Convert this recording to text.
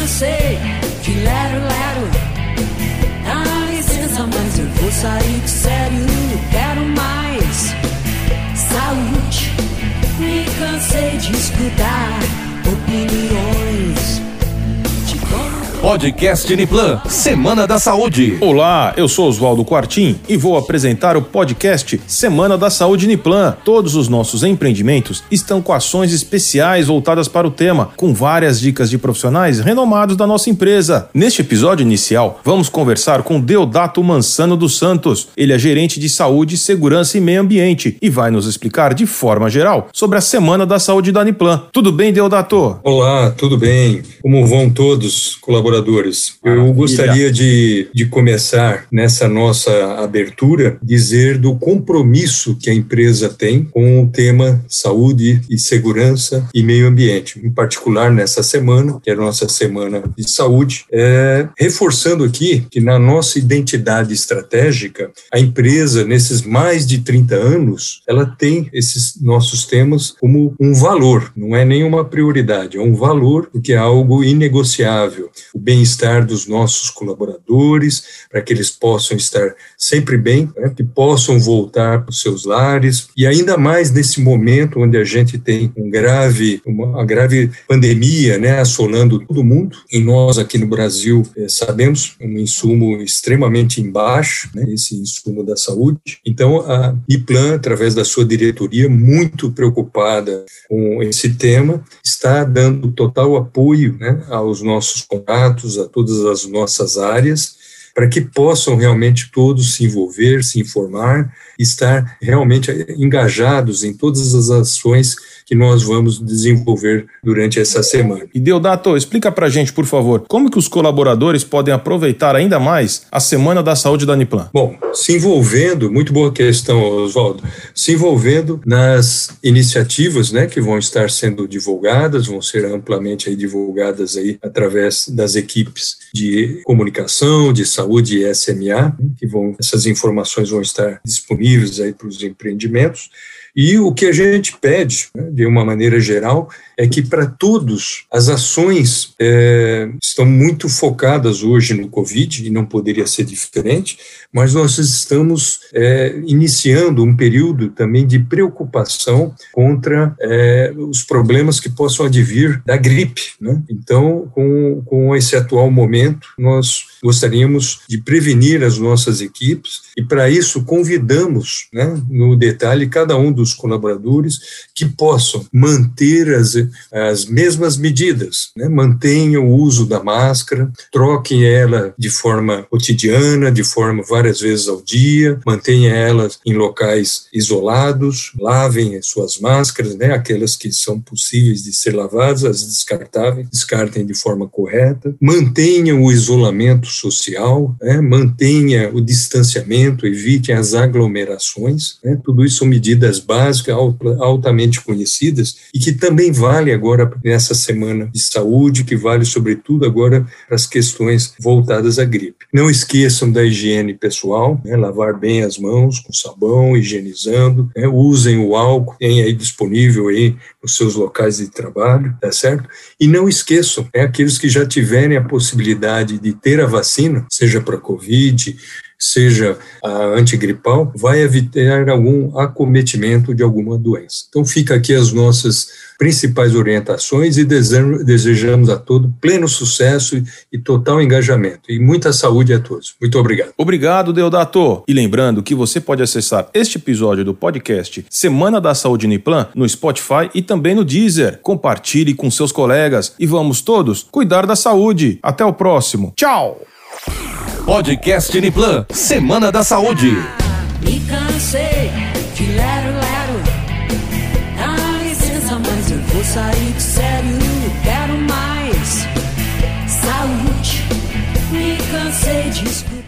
cansei de lero, lero. Dá licença, mas eu vou sair de sério. Podcast Uniplan, Semana da Saúde. Olá, eu sou Oswaldo Quartim e vou apresentar o podcast Semana da Saúde Niplan. Todos os nossos empreendimentos estão com ações especiais voltadas para o tema, com várias dicas de profissionais renomados da nossa empresa. Neste episódio inicial, vamos conversar com Deodato Mansano dos Santos. Ele é gerente de saúde, segurança e meio ambiente e vai nos explicar de forma geral sobre a Semana da Saúde da Niplan. Tudo bem, Deodato? Olá, tudo bem? Como vão todos, colaboradores? Eu gostaria de, de começar nessa nossa abertura dizer do compromisso que a empresa tem com o tema saúde e segurança e meio ambiente, em particular nessa semana, que é a nossa semana de saúde, é, reforçando aqui que na nossa identidade estratégica, a empresa, nesses mais de 30 anos, ela tem esses nossos temas como um valor, não é nenhuma prioridade, é um valor, porque é algo inegociável. O bem-estar dos nossos colaboradores, para que eles possam estar sempre bem, né, que possam voltar para os seus lares, e ainda mais nesse momento onde a gente tem um grave, uma, grave pandemia né, assolando todo mundo, e nós aqui no Brasil eh, sabemos um insumo extremamente embaixo, né, esse insumo da saúde. Então, a IPLAN, através da sua diretoria, muito preocupada com esse tema, está dando total apoio né, aos nossos contatos, a todas as nossas áreas, para que possam realmente todos se envolver, se informar, estar realmente engajados em todas as ações que nós vamos desenvolver durante essa semana. E Deodato, explica pra gente, por favor, como que os colaboradores podem aproveitar ainda mais a Semana da Saúde da Uniplan? Bom, se envolvendo, muito boa questão, Oswaldo, se envolvendo nas iniciativas, né, que vão estar sendo divulgadas, vão ser amplamente aí divulgadas aí através das equipes de comunicação, de saúde e SMA, que vão, essas informações vão estar disponíveis aí para os empreendimentos. E o que a gente pede, né, de uma maneira geral, é que para todos as ações é, estão muito focadas hoje no Covid, e não poderia ser diferente, mas nós estamos é, iniciando um período também de preocupação contra é, os problemas que possam advir da gripe. Né? Então, com, com esse atual momento, nós gostaríamos de prevenir as nossas equipes e, para isso, convidamos, né, no detalhe, cada um dos colaboradores que possam manter as, as mesmas medidas, né, mantenham o uso da máscara, troquem ela de forma cotidiana, de forma várias vezes ao dia, mantenham elas em locais isolados, lavem as suas máscaras, né, aquelas que são possíveis de ser lavadas, as descartáveis, descartem de forma correta, mantenham o isolamento social, né, mantenha o distanciamento, evite as aglomerações, né, tudo isso são medidas básicas, altamente conhecidas e que também vale agora nessa semana de saúde, que vale sobretudo agora para as questões voltadas à gripe. Não esqueçam da higiene pessoal, né, lavar bem as mãos com sabão, higienizando, né, usem o álcool, tem aí disponível aí nos seus locais de trabalho, tá certo? E não esqueçam, é aqueles que já tiverem a possibilidade de ter a seja para Covid, seja a antigripal, vai evitar algum acometimento de alguma doença. Então fica aqui as nossas principais orientações e desejamos a todos pleno sucesso e total engajamento. E muita saúde a todos. Muito obrigado. Obrigado, Deodato. E lembrando que você pode acessar este episódio do podcast Semana da Saúde Niplan no Spotify e também no Deezer. Compartilhe com seus colegas e vamos todos cuidar da saúde. Até o próximo. Tchau! Podcast Uniplan, Semana da Saúde. Me cansei de lero, lero. Dá licença, mas eu vou sair de sério. Quero mais saúde. Me cansei de escutar.